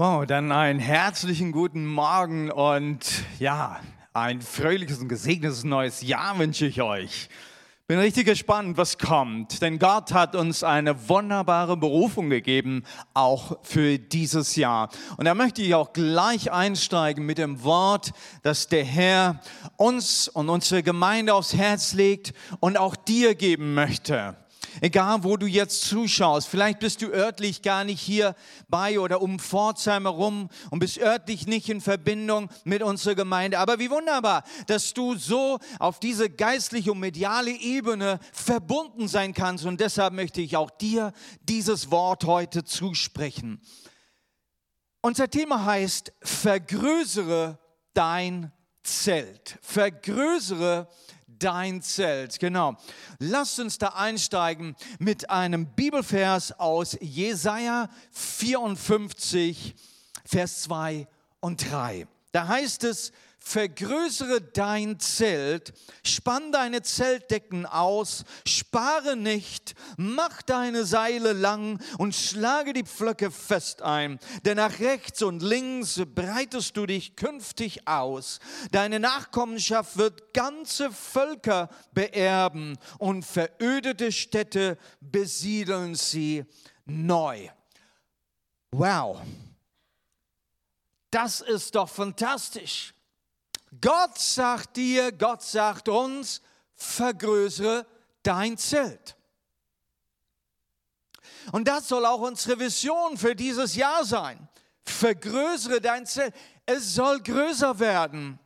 Wow, dann einen herzlichen guten Morgen und ja, ein fröhliches und gesegnetes neues Jahr wünsche ich euch. Bin richtig gespannt, was kommt, denn Gott hat uns eine wunderbare Berufung gegeben, auch für dieses Jahr. Und da möchte ich auch gleich einsteigen mit dem Wort, das der Herr uns und unsere Gemeinde aufs Herz legt und auch dir geben möchte. Egal, wo du jetzt zuschaust, vielleicht bist du örtlich gar nicht hier bei oder um Pforzheim herum und bist örtlich nicht in Verbindung mit unserer Gemeinde. Aber wie wunderbar, dass du so auf diese geistliche und mediale Ebene verbunden sein kannst. Und deshalb möchte ich auch dir dieses Wort heute zusprechen. Unser Thema heißt, vergrößere dein Zelt. Vergrößere dein Zelt. Genau. Lasst uns da einsteigen mit einem Bibelvers aus Jesaja 54, Vers 2 und 3. Da heißt es, vergrößere dein Zelt, spann deine Zeltdecken aus, spare nicht, mach deine Seile lang und schlage die Pflöcke fest ein. Denn nach rechts und links breitest du dich künftig aus. Deine Nachkommenschaft wird ganze Völker beerben und verödete Städte besiedeln sie neu. Wow. Das ist doch fantastisch. Gott sagt dir, Gott sagt uns, vergrößere dein Zelt. Und das soll auch unsere Vision für dieses Jahr sein. Vergrößere dein Zelt. Es soll größer werden.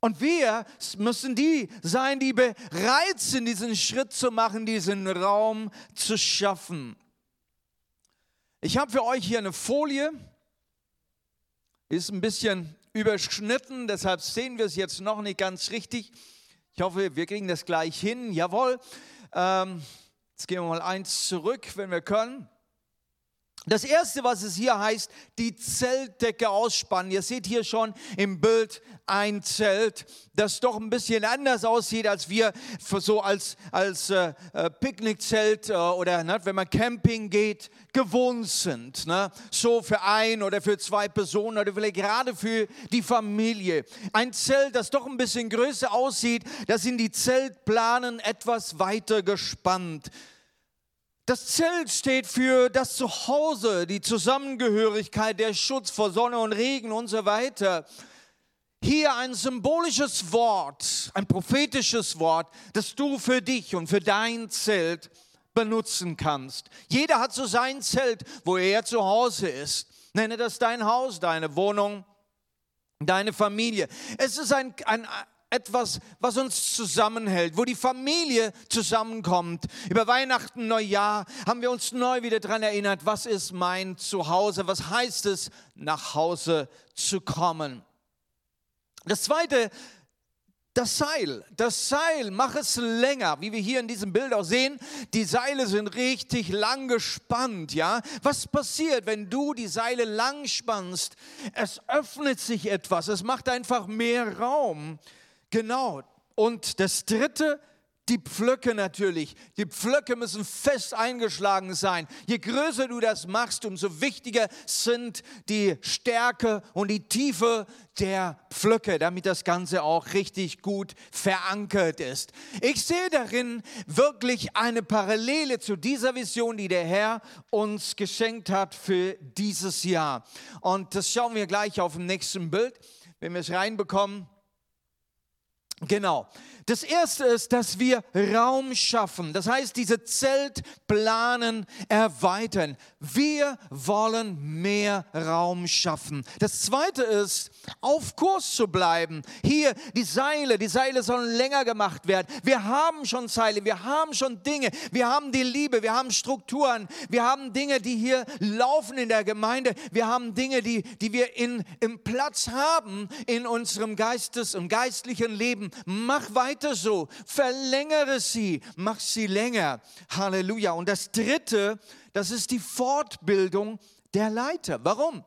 Und wir müssen die sein, die bereit sind, diesen Schritt zu machen, diesen Raum zu schaffen. Ich habe für euch hier eine Folie, ist ein bisschen überschnitten, deshalb sehen wir es jetzt noch nicht ganz richtig. Ich hoffe, wir kriegen das gleich hin. Jawohl. Ähm, jetzt gehen wir mal eins zurück, wenn wir können. Das erste, was es hier heißt, die Zeltdecke ausspannen. Ihr seht hier schon im Bild ein Zelt, das doch ein bisschen anders aussieht, als wir so als, als äh, äh, Picknickzelt äh, oder ne, wenn man Camping geht, gewohnt sind. Ne? So für ein oder für zwei Personen oder vielleicht gerade für die Familie. Ein Zelt, das doch ein bisschen größer aussieht, das sind die Zeltplanen etwas weiter gespannt. Das Zelt steht für das Zuhause, die Zusammengehörigkeit, der Schutz vor Sonne und Regen und so weiter. Hier ein symbolisches Wort, ein prophetisches Wort, das du für dich und für dein Zelt benutzen kannst. Jeder hat so sein Zelt, wo er zu Hause ist. Nenne das dein Haus, deine Wohnung, deine Familie. Es ist ein, ein, etwas, was uns zusammenhält, wo die Familie zusammenkommt. Über Weihnachten, Neujahr haben wir uns neu wieder daran erinnert, was ist mein Zuhause, was heißt es, nach Hause zu kommen. Das zweite, das Seil. Das Seil, mach es länger, wie wir hier in diesem Bild auch sehen. Die Seile sind richtig lang gespannt, ja. Was passiert, wenn du die Seile lang spannst? Es öffnet sich etwas, es macht einfach mehr Raum. Genau. Und das dritte, die Pflöcke natürlich. Die Pflöcke müssen fest eingeschlagen sein. Je größer du das machst, umso wichtiger sind die Stärke und die Tiefe der Pflöcke, damit das Ganze auch richtig gut verankert ist. Ich sehe darin wirklich eine Parallele zu dieser Vision, die der Herr uns geschenkt hat für dieses Jahr. Und das schauen wir gleich auf dem nächsten Bild, wenn wir es reinbekommen. Genau. Das erste ist, dass wir Raum schaffen. Das heißt, diese Zeltplanen erweitern. Wir wollen mehr Raum schaffen. Das zweite ist, auf Kurs zu bleiben. Hier die Seile, die Seile sollen länger gemacht werden. Wir haben schon Seile, wir haben schon Dinge, wir haben die Liebe, wir haben Strukturen, wir haben Dinge, die hier laufen in der Gemeinde. Wir haben Dinge, die, die wir in, im Platz haben in unserem Geistes- und geistlichen Leben. Mach weiter so, verlängere sie, mach sie länger. Halleluja. Und das Dritte, das ist die Fortbildung der Leiter. Warum?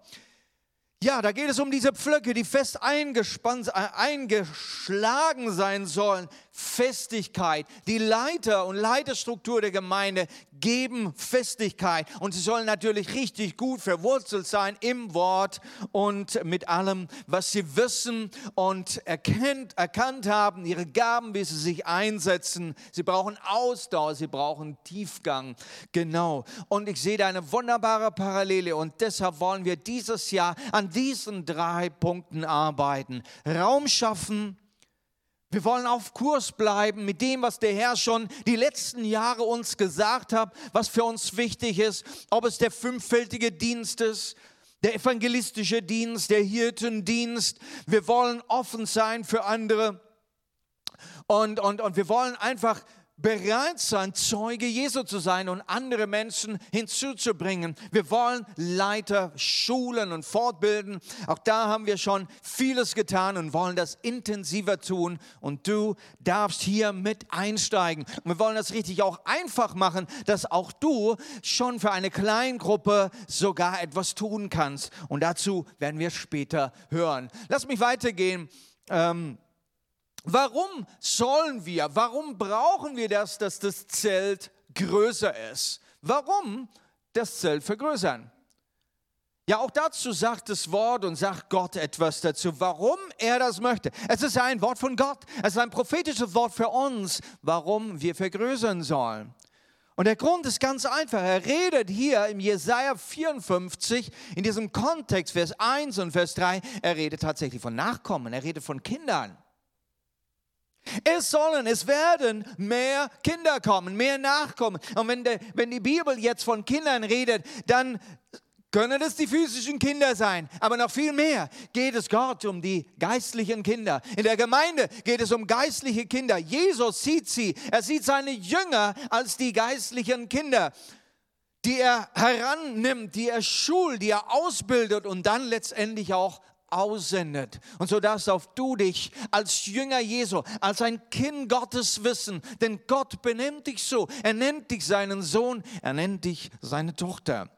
Ja, da geht es um diese Pflöcke, die fest eingespannt, äh, eingeschlagen sein sollen, Festigkeit. Die Leiter und Leiterstruktur der Gemeinde geben Festigkeit und sie sollen natürlich richtig gut verwurzelt sein im Wort und mit allem, was sie wissen und erkennt, erkannt haben, ihre Gaben, wie sie sich einsetzen. Sie brauchen Ausdauer, sie brauchen Tiefgang. Genau. Und ich sehe da eine wunderbare Parallele und deshalb wollen wir dieses Jahr an diesen drei Punkten arbeiten. Raum schaffen, wir wollen auf Kurs bleiben mit dem, was der Herr schon die letzten Jahre uns gesagt hat, was für uns wichtig ist, ob es der fünffältige Dienst ist, der evangelistische Dienst, der Hirtendienst. Wir wollen offen sein für andere und, und, und wir wollen einfach bereit sein, Zeuge Jesu zu sein und andere Menschen hinzuzubringen. Wir wollen Leiter schulen und fortbilden. Auch da haben wir schon vieles getan und wollen das intensiver tun. Und du darfst hier mit einsteigen. Und wir wollen das richtig auch einfach machen, dass auch du schon für eine Kleingruppe sogar etwas tun kannst. Und dazu werden wir später hören. Lass mich weitergehen. Ähm, Warum sollen wir, warum brauchen wir das, dass das Zelt größer ist? Warum das Zelt vergrößern? Ja, auch dazu sagt das Wort und sagt Gott etwas dazu, warum er das möchte. Es ist ein Wort von Gott, es ist ein prophetisches Wort für uns, warum wir vergrößern sollen. Und der Grund ist ganz einfach. Er redet hier im Jesaja 54, in diesem Kontext, Vers 1 und Vers 3, er redet tatsächlich von Nachkommen, er redet von Kindern. Es sollen, es werden mehr Kinder kommen, mehr Nachkommen. Und wenn, de, wenn die Bibel jetzt von Kindern redet, dann können es die physischen Kinder sein, aber noch viel mehr geht es Gott um die geistlichen Kinder. In der Gemeinde geht es um geistliche Kinder. Jesus sieht sie, er sieht seine Jünger als die geistlichen Kinder, die er herannimmt, die er schult, die er ausbildet und dann letztendlich auch aussendet. Und so darfst auch du dich als Jünger Jesu, als ein Kind Gottes wissen, denn Gott benimmt dich so. Er nennt dich seinen Sohn, er nennt dich seine Tochter.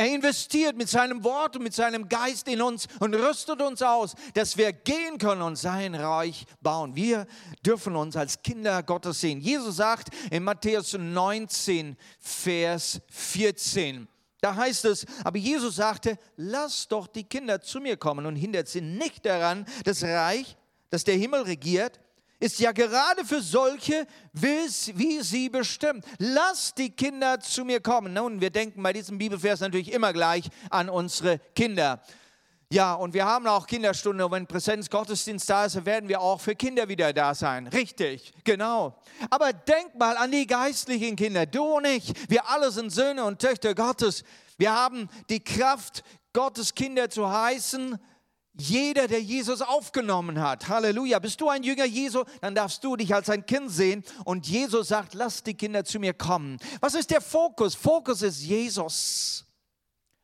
Er investiert mit seinem Wort und mit seinem Geist in uns und rüstet uns aus, dass wir gehen können und sein Reich bauen. Wir dürfen uns als Kinder Gottes sehen. Jesus sagt in Matthäus 19, Vers 14, da heißt es, aber Jesus sagte, lass doch die Kinder zu mir kommen und hindert sie nicht daran, das Reich, das der Himmel regiert, ist ja gerade für solche, wie sie bestimmt. Lass die Kinder zu mir kommen. Nun, wir denken bei diesem Bibelvers natürlich immer gleich an unsere Kinder. Ja, und wir haben auch Kinderstunde. Und wenn Präsenzgottesdienst da ist, werden wir auch für Kinder wieder da sein. Richtig, genau. Aber denk mal an die geistlichen Kinder. Du und ich, wir alle sind Söhne und Töchter Gottes. Wir haben die Kraft, Gottes Kinder zu heißen. Jeder, der Jesus aufgenommen hat. Halleluja. Bist du ein Jünger Jesu, dann darfst du dich als ein Kind sehen. Und Jesus sagt, lass die Kinder zu mir kommen. Was ist der Fokus? Fokus ist Jesus.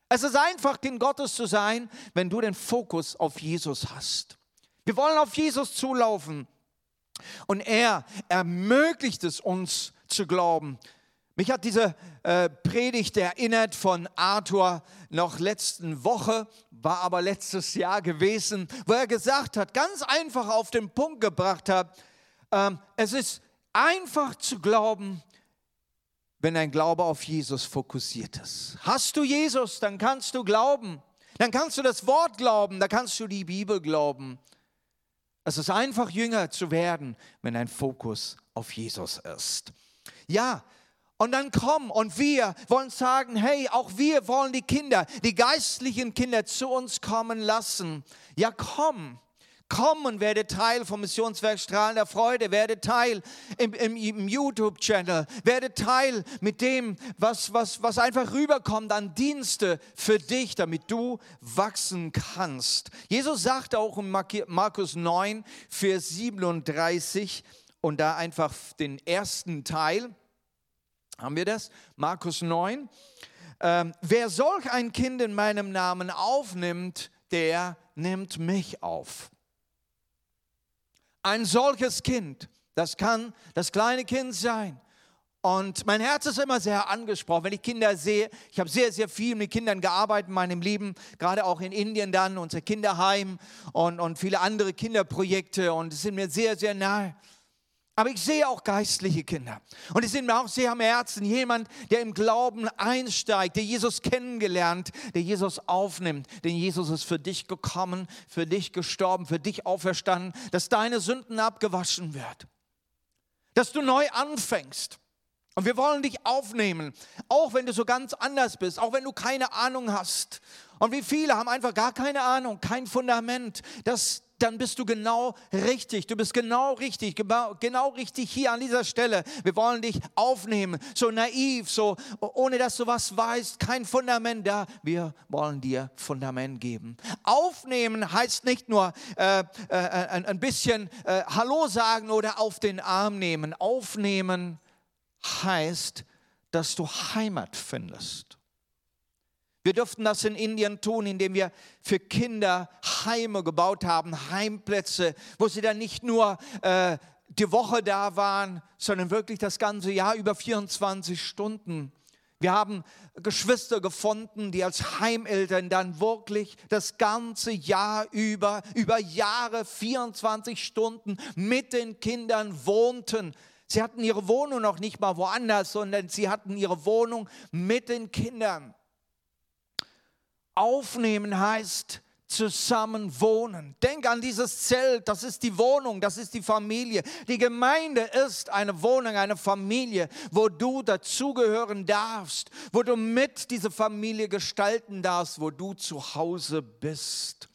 Es ist einfach, Kind Gottes zu sein, wenn du den Fokus auf Jesus hast. Wir wollen auf Jesus zulaufen. Und er ermöglicht es uns zu glauben. Mich hat diese äh, Predigt erinnert von Arthur noch letzten Woche, war aber letztes Jahr gewesen, wo er gesagt hat, ganz einfach auf den Punkt gebracht hat, äh, es ist einfach zu glauben, wenn dein Glaube auf Jesus fokussiert ist. Hast du Jesus, dann kannst du glauben. Dann kannst du das Wort glauben, dann kannst du die Bibel glauben. Es ist einfach Jünger zu werden, wenn dein Fokus auf Jesus ist. Ja, und dann komm und wir wollen sagen, hey, auch wir wollen die Kinder, die geistlichen Kinder zu uns kommen lassen. Ja, komm. Komm und werde Teil vom Missionswerk Strahlen der Freude, werde Teil im, im, im YouTube-Channel, werde Teil mit dem, was, was, was einfach rüberkommt an Dienste für dich, damit du wachsen kannst. Jesus sagt auch in Markus 9, Vers 37 und da einfach den ersten Teil, haben wir das? Markus 9. Ähm, wer solch ein Kind in meinem Namen aufnimmt, der nimmt mich auf. Ein solches Kind, das kann das kleine Kind sein. Und mein Herz ist immer sehr angesprochen, wenn ich Kinder sehe. Ich habe sehr, sehr viel mit Kindern gearbeitet in meinem Leben, gerade auch in Indien dann, unser Kinderheim und, und viele andere Kinderprojekte. Und es sind mir sehr, sehr nahe. Aber ich sehe auch geistliche Kinder. Und es sind mir auch sehr am Herzen jemand, der im Glauben einsteigt, der Jesus kennengelernt, der Jesus aufnimmt. Denn Jesus ist für dich gekommen, für dich gestorben, für dich auferstanden, dass deine Sünden abgewaschen wird. Dass du neu anfängst. Und wir wollen dich aufnehmen, auch wenn du so ganz anders bist, auch wenn du keine Ahnung hast. Und wie viele haben einfach gar keine Ahnung, kein Fundament. Das, dann bist du genau richtig. Du bist genau richtig, genau, richtig hier an dieser Stelle. Wir wollen dich aufnehmen, so naiv, so ohne dass du was weißt, kein Fundament da. Wir wollen dir Fundament geben. Aufnehmen heißt nicht nur äh, äh, ein, ein, bisschen äh, Hallo sagen oder auf den Arm nehmen. Aufnehmen heißt, dass du Heimat findest. Wir durften das in Indien tun, indem wir für Kinder Heime gebaut haben, Heimplätze, wo sie dann nicht nur äh, die Woche da waren, sondern wirklich das ganze Jahr über 24 Stunden. Wir haben Geschwister gefunden, die als Heimeltern dann wirklich das ganze Jahr über, über Jahre, 24 Stunden mit den Kindern wohnten. Sie hatten ihre Wohnung noch nicht mal woanders, sondern sie hatten ihre Wohnung mit den Kindern. Aufnehmen heißt zusammen wohnen. Denk an dieses Zelt, das ist die Wohnung, das ist die Familie. Die Gemeinde ist eine Wohnung, eine Familie, wo du dazugehören darfst, wo du mit dieser Familie gestalten darfst, wo du zu Hause bist.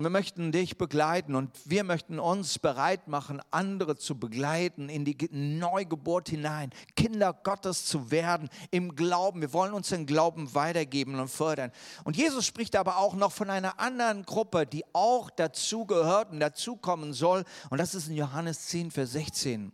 Wir möchten dich begleiten und wir möchten uns bereit machen, andere zu begleiten in die Neugeburt hinein, Kinder Gottes zu werden im Glauben. Wir wollen uns den Glauben weitergeben und fördern. Und Jesus spricht aber auch noch von einer anderen Gruppe, die auch dazu gehört und dazukommen soll. Und das ist in Johannes 10, Vers 16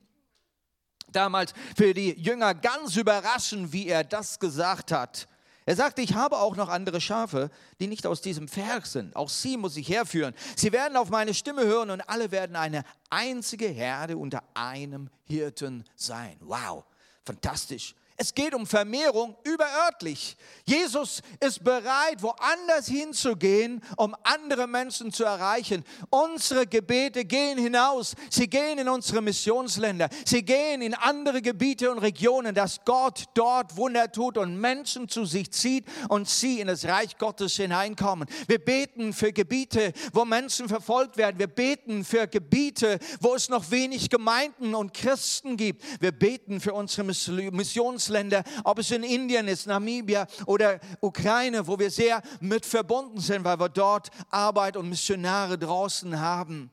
damals für die Jünger ganz überraschend, wie er das gesagt hat. Er sagte, ich habe auch noch andere Schafe, die nicht aus diesem Pferd sind. Auch sie muss ich herführen. Sie werden auf meine Stimme hören und alle werden eine einzige Herde unter einem Hirten sein. Wow, fantastisch. Es geht um Vermehrung überörtlich. Jesus ist bereit, woanders hinzugehen, um andere Menschen zu erreichen. Unsere Gebete gehen hinaus. Sie gehen in unsere Missionsländer. Sie gehen in andere Gebiete und Regionen, dass Gott dort Wunder tut und Menschen zu sich zieht und sie in das Reich Gottes hineinkommen. Wir beten für Gebiete, wo Menschen verfolgt werden. Wir beten für Gebiete, wo es noch wenig Gemeinden und Christen gibt. Wir beten für unsere Missionsländer. Entwicklungsländer, ob es in Indien ist, Namibia oder Ukraine, wo wir sehr mit verbunden sind, weil wir dort Arbeit und Missionare draußen haben.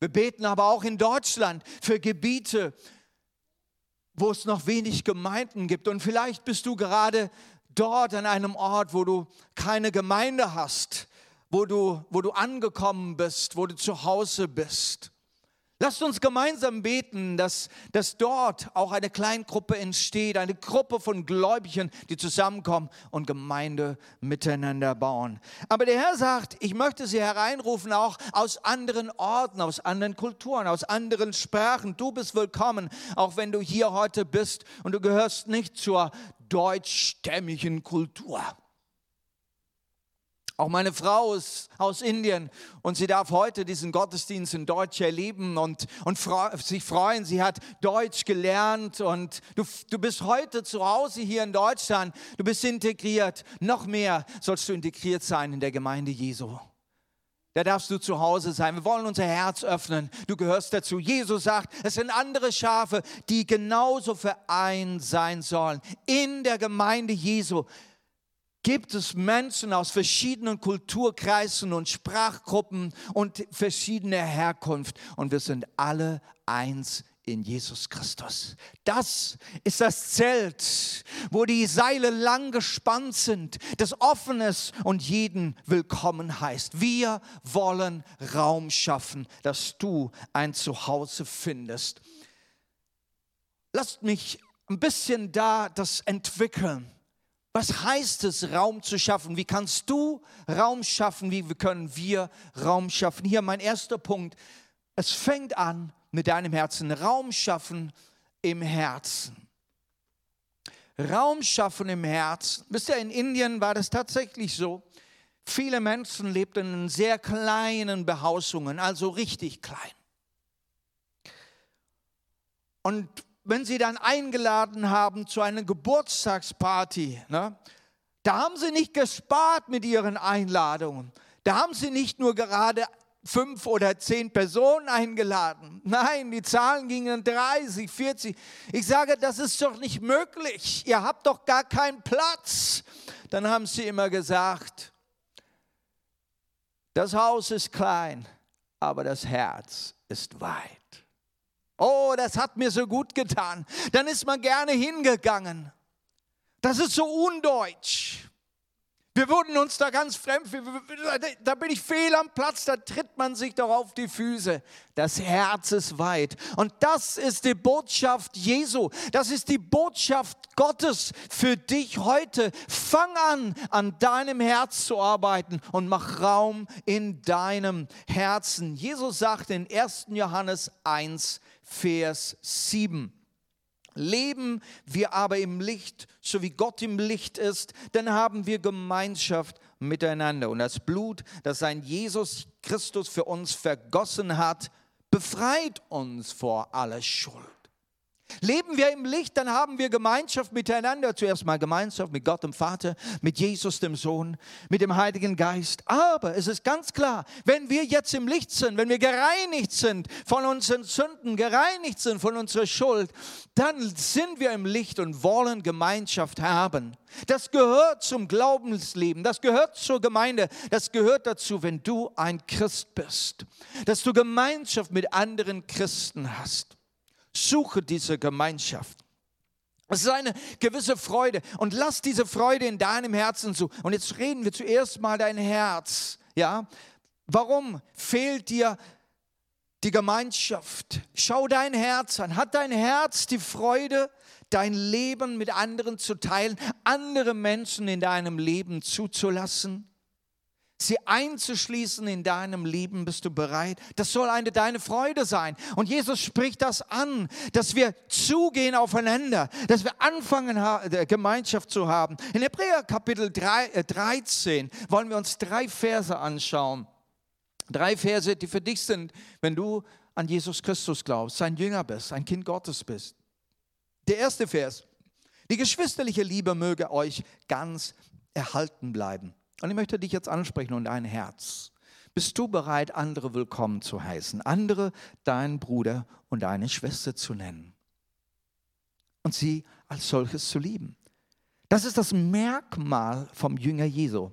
Wir beten aber auch in Deutschland für Gebiete, wo es noch wenig Gemeinden gibt. Und vielleicht bist du gerade dort an einem Ort, wo du keine Gemeinde hast, wo du, wo du angekommen bist, wo du zu Hause bist. Lasst uns gemeinsam beten, dass, dass dort auch eine Kleingruppe entsteht, eine Gruppe von Gläubigen, die zusammenkommen und Gemeinde miteinander bauen. Aber der Herr sagt, ich möchte sie hereinrufen, auch aus anderen Orten, aus anderen Kulturen, aus anderen Sprachen. Du bist willkommen, auch wenn du hier heute bist und du gehörst nicht zur deutschstämmigen Kultur. Auch meine Frau ist aus Indien und sie darf heute diesen Gottesdienst in Deutsch erleben und, und sich freuen. Sie hat Deutsch gelernt und du, du bist heute zu Hause hier in Deutschland. Du bist integriert. Noch mehr sollst du integriert sein in der Gemeinde Jesu. Da darfst du zu Hause sein. Wir wollen unser Herz öffnen. Du gehörst dazu. Jesus sagt, es sind andere Schafe, die genauso vereint sein sollen in der Gemeinde Jesu gibt es Menschen aus verschiedenen Kulturkreisen und Sprachgruppen und verschiedener Herkunft und wir sind alle eins in Jesus Christus. Das ist das Zelt, wo die Seile lang gespannt sind, das offen ist und jeden willkommen heißt. Wir wollen Raum schaffen, dass du ein Zuhause findest. Lasst mich ein bisschen da das entwickeln. Was heißt es, Raum zu schaffen? Wie kannst du Raum schaffen? Wie können wir Raum schaffen? Hier mein erster Punkt. Es fängt an mit deinem Herzen. Raum schaffen im Herzen. Raum schaffen im Herzen. Wisst ihr, in Indien war das tatsächlich so. Viele Menschen lebten in sehr kleinen Behausungen, also richtig klein. Und wenn sie dann eingeladen haben zu einer Geburtstagsparty, ne, da haben sie nicht gespart mit ihren Einladungen. Da haben sie nicht nur gerade fünf oder zehn Personen eingeladen. Nein, die Zahlen gingen 30, 40. Ich sage, das ist doch nicht möglich. Ihr habt doch gar keinen Platz. Dann haben sie immer gesagt, das Haus ist klein, aber das Herz ist weit. Oh, das hat mir so gut getan. Dann ist man gerne hingegangen. Das ist so undeutsch. Wir wurden uns da ganz fremd. Da bin ich fehl am Platz, da tritt man sich doch auf die Füße. Das Herz ist weit. Und das ist die Botschaft Jesu. Das ist die Botschaft Gottes für dich heute. Fang an, an deinem Herz zu arbeiten und mach Raum in deinem Herzen. Jesus sagt in 1. Johannes 1, Vers 7. Leben wir aber im Licht, so wie Gott im Licht ist, dann haben wir Gemeinschaft miteinander. Und das Blut, das sein Jesus Christus für uns vergossen hat, befreit uns vor aller Schuld. Leben wir im Licht, dann haben wir Gemeinschaft miteinander. Zuerst mal Gemeinschaft mit Gott dem Vater, mit Jesus dem Sohn, mit dem Heiligen Geist. Aber es ist ganz klar, wenn wir jetzt im Licht sind, wenn wir gereinigt sind von unseren Sünden, gereinigt sind von unserer Schuld, dann sind wir im Licht und wollen Gemeinschaft haben. Das gehört zum Glaubensleben, das gehört zur Gemeinde, das gehört dazu, wenn du ein Christ bist, dass du Gemeinschaft mit anderen Christen hast. Suche diese Gemeinschaft. Es ist eine gewisse Freude und lass diese Freude in deinem Herzen zu. Und jetzt reden wir zuerst mal dein Herz. Ja, warum fehlt dir die Gemeinschaft? Schau dein Herz an. Hat dein Herz die Freude, dein Leben mit anderen zu teilen, andere Menschen in deinem Leben zuzulassen? Sie einzuschließen in deinem Leben, bist du bereit? Das soll eine deine Freude sein. Und Jesus spricht das an, dass wir zugehen aufeinander, dass wir anfangen, Gemeinschaft zu haben. In Hebräer Kapitel 3, 13 äh, wollen wir uns drei Verse anschauen. Drei Verse, die für dich sind, wenn du an Jesus Christus glaubst, sein Jünger bist, ein Kind Gottes bist. Der erste Vers. Die geschwisterliche Liebe möge euch ganz erhalten bleiben. Und ich möchte dich jetzt ansprechen und dein Herz. Bist du bereit, andere willkommen zu heißen, andere deinen Bruder und deine Schwester zu nennen und sie als solches zu lieben? Das ist das Merkmal vom Jünger Jesu,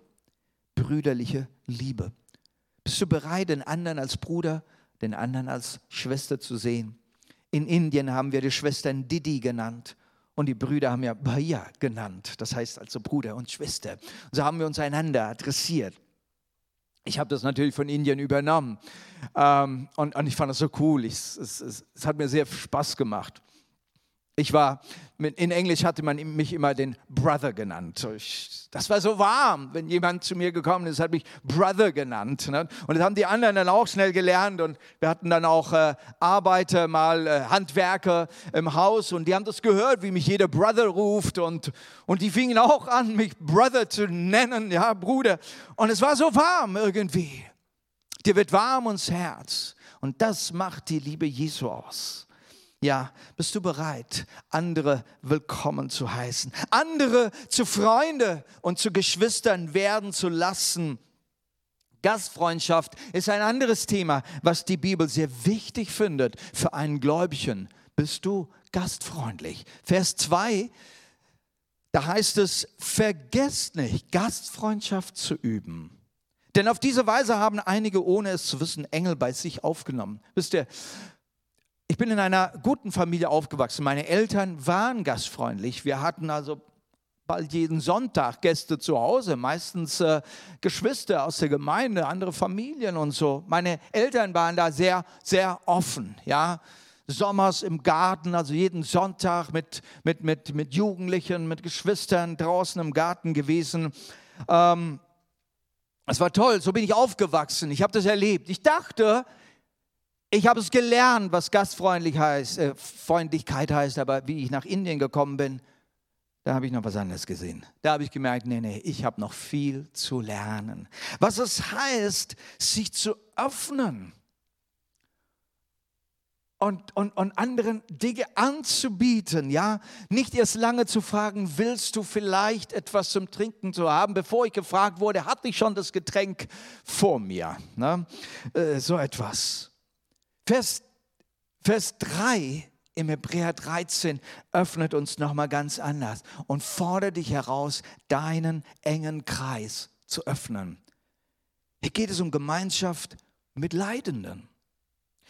brüderliche Liebe. Bist du bereit, den anderen als Bruder, den anderen als Schwester zu sehen? In Indien haben wir die Schwestern Didi genannt und die Brüder haben ja Bhaiya genannt, das heißt also Bruder und Schwester. Und so haben wir uns einander adressiert. Ich habe das natürlich von Indien übernommen ähm, und, und, ich fand das so cool. Ich, es, es, es hat mir sehr Spaß gemacht. Ich war, in Englisch hatte man mich immer den Brother genannt. das war so warm, wenn jemand zu mir gekommen ist, hat mich Brother genannt. Ne? Und das haben die anderen dann auch schnell gelernt. Und wir hatten dann auch äh, Arbeiter, mal äh, Handwerker im Haus. Und die haben das gehört, wie mich jeder Brother ruft. Und, und die fingen auch an, mich Brother zu nennen, ja, Bruder. Und es war so warm irgendwie. Dir wird warm ums Herz. Und das macht die Liebe Jesu aus. Ja, bist du bereit, andere willkommen zu heißen, andere zu Freunde und zu Geschwistern werden zu lassen? Gastfreundschaft ist ein anderes Thema, was die Bibel sehr wichtig findet für einen Gläubigen. Bist du gastfreundlich? Vers 2, da heißt es, vergesst nicht, Gastfreundschaft zu üben. Denn auf diese Weise haben einige, ohne es zu wissen, Engel bei sich aufgenommen. Wisst ihr, ich bin in einer guten Familie aufgewachsen. Meine Eltern waren gastfreundlich. Wir hatten also bald jeden Sonntag Gäste zu Hause, meistens äh, Geschwister aus der Gemeinde, andere Familien und so. Meine Eltern waren da sehr, sehr offen, ja. Sommers im Garten, also jeden Sonntag mit, mit, mit, mit Jugendlichen, mit Geschwistern draußen im Garten gewesen. Ähm, es war toll, so bin ich aufgewachsen. Ich habe das erlebt. Ich dachte, ich habe es gelernt, was Gastfreundlichkeit heißt, äh, heißt, aber wie ich nach Indien gekommen bin, da habe ich noch was anderes gesehen. Da habe ich gemerkt, nee, nee, ich habe noch viel zu lernen. Was es heißt, sich zu öffnen. und, und, und anderen Dinge anzubieten, ja. Nicht erst lange zu fragen, willst du vielleicht etwas zum Trinken zu haben? Bevor ich gefragt wurde, hatte ich schon das Getränk vor mir. Ne? Äh, so etwas. Vers, Vers 3 im Hebräer 13 öffnet uns nochmal ganz anders und fordert dich heraus, deinen engen Kreis zu öffnen. Hier geht es um Gemeinschaft mit Leidenden.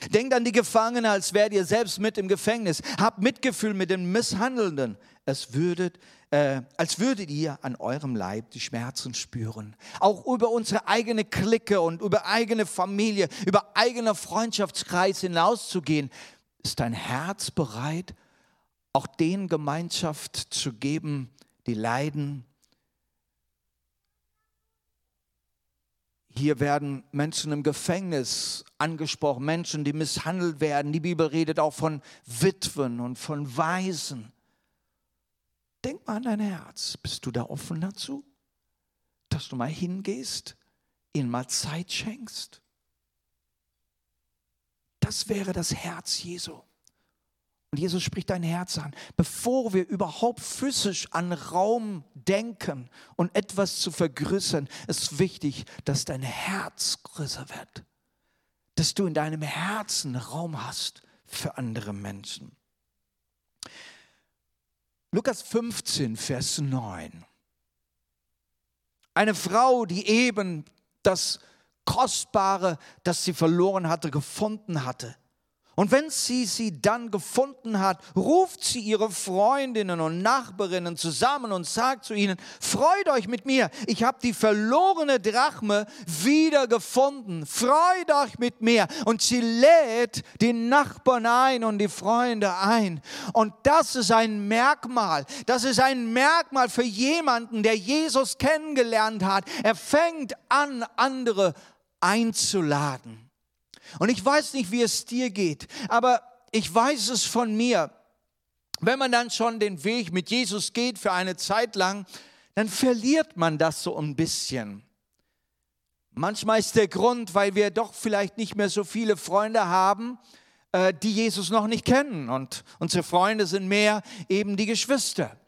Denkt an die Gefangenen, als wärt ihr selbst mit im Gefängnis. Habt Mitgefühl mit den Misshandelnden. Es würdet, äh, als würdet ihr an eurem Leib die Schmerzen spüren. Auch über unsere eigene Clique und über eigene Familie, über eigene Freundschaftskreis hinauszugehen. Ist dein Herz bereit, auch den Gemeinschaft zu geben, die leiden, Hier werden Menschen im Gefängnis angesprochen, Menschen, die misshandelt werden. Die Bibel redet auch von Witwen und von Waisen. Denk mal an dein Herz. Bist du da offen dazu? Dass du mal hingehst, ihnen mal Zeit schenkst? Das wäre das Herz Jesu. Und Jesus spricht dein Herz an. Bevor wir überhaupt physisch an Raum denken und etwas zu vergrößern, ist wichtig, dass dein Herz größer wird. Dass du in deinem Herzen Raum hast für andere Menschen. Lukas 15, Vers 9. Eine Frau, die eben das Kostbare, das sie verloren hatte, gefunden hatte, und wenn sie sie dann gefunden hat, ruft sie ihre Freundinnen und Nachbarinnen zusammen und sagt zu ihnen, freut euch mit mir, ich habe die verlorene Drachme wieder gefunden, freut euch mit mir. Und sie lädt den Nachbarn ein und die Freunde ein. Und das ist ein Merkmal, das ist ein Merkmal für jemanden, der Jesus kennengelernt hat. Er fängt an, andere einzuladen. Und ich weiß nicht, wie es dir geht, aber ich weiß es von mir. Wenn man dann schon den Weg mit Jesus geht für eine Zeit lang, dann verliert man das so ein bisschen. Manchmal ist der Grund, weil wir doch vielleicht nicht mehr so viele Freunde haben, äh, die Jesus noch nicht kennen. Und unsere Freunde sind mehr eben die Geschwister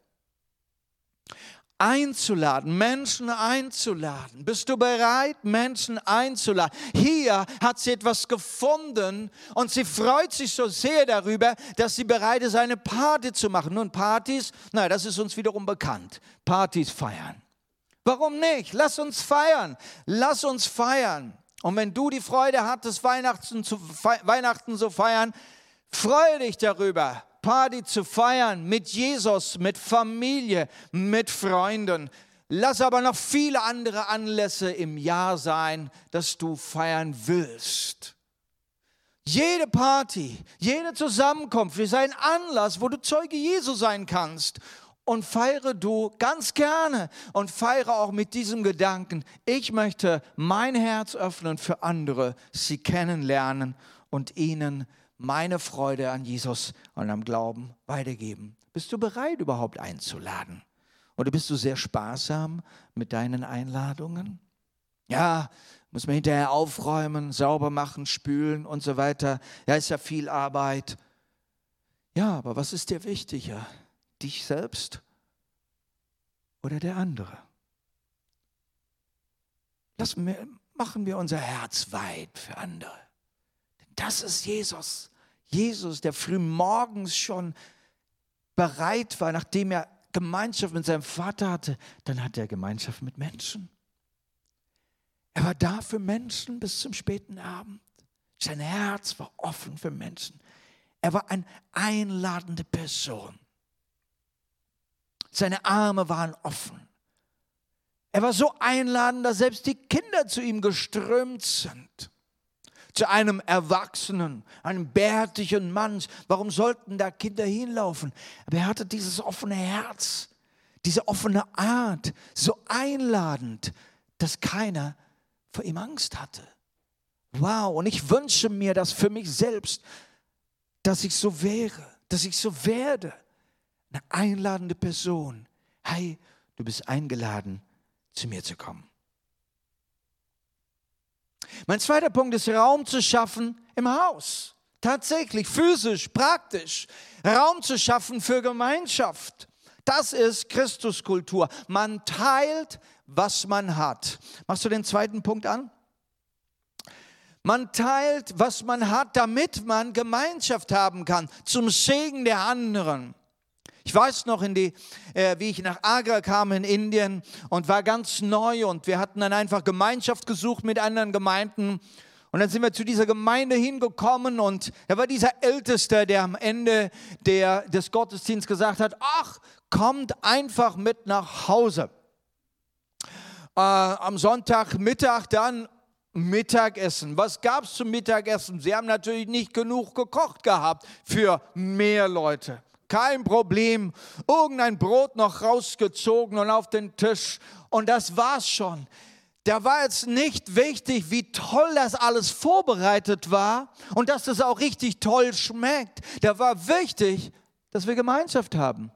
einzuladen, Menschen einzuladen. Bist du bereit, Menschen einzuladen? Hier hat sie etwas gefunden und sie freut sich so sehr darüber, dass sie bereit ist, eine Party zu machen. Nun, Partys, na, das ist uns wiederum bekannt. Partys feiern. Warum nicht? Lass uns feiern. Lass uns feiern. Und wenn du die Freude hattest, Weihnachten, zu, Weihnachten zu feiern, freue dich darüber. Party zu feiern mit Jesus, mit Familie, mit Freunden. Lass aber noch viele andere Anlässe im Jahr sein, dass du feiern willst. Jede Party, jede Zusammenkunft ist ein Anlass, wo du Zeuge Jesu sein kannst. Und feiere du ganz gerne und feiere auch mit diesem Gedanken, ich möchte mein Herz öffnen für andere, sie kennenlernen und ihnen meine Freude an Jesus und am Glauben weitergeben. Bist du bereit, überhaupt einzuladen? Oder bist du sehr sparsam mit deinen Einladungen? Ja, muss man hinterher aufräumen, sauber machen, spülen und so weiter. Ja, ist ja viel Arbeit. Ja, aber was ist dir wichtiger? Dich selbst oder der andere? Lassen wir, machen wir unser Herz weit für andere. Denn das ist Jesus. Jesus, der früh morgens schon bereit war, nachdem er Gemeinschaft mit seinem Vater hatte, dann hatte er Gemeinschaft mit Menschen. Er war da für Menschen bis zum späten Abend. Sein Herz war offen für Menschen. Er war eine einladende Person. Seine Arme waren offen. Er war so einladend, dass selbst die Kinder zu ihm geströmt sind zu einem Erwachsenen, einem bärtigen Mann. Warum sollten da Kinder hinlaufen? Aber er hatte dieses offene Herz, diese offene Art, so einladend, dass keiner vor ihm Angst hatte. Wow, und ich wünsche mir das für mich selbst, dass ich so wäre, dass ich so werde. Eine einladende Person. Hey, du bist eingeladen, zu mir zu kommen. Mein zweiter Punkt ist Raum zu schaffen im Haus. tatsächlich physisch, praktisch Raum zu schaffen für Gemeinschaft. Das ist Christuskultur. Man teilt, was man hat. Machst du den zweiten Punkt an? Man teilt, was man hat, damit man Gemeinschaft haben kann, zum Segen der anderen. Ich weiß noch, die, äh, wie ich nach Agra kam in Indien und war ganz neu und wir hatten dann einfach Gemeinschaft gesucht mit anderen Gemeinden. Und dann sind wir zu dieser Gemeinde hingekommen und da war dieser Älteste, der am Ende der, des Gottesdienstes gesagt hat, ach, kommt einfach mit nach Hause. Äh, am Sonntagmittag dann Mittagessen. Was gab es zum Mittagessen? Sie haben natürlich nicht genug gekocht gehabt für mehr Leute. Kein Problem. Irgendein Brot noch rausgezogen und auf den Tisch. Und das war's schon. Da war jetzt nicht wichtig, wie toll das alles vorbereitet war und dass das auch richtig toll schmeckt. Da war wichtig, dass wir Gemeinschaft haben.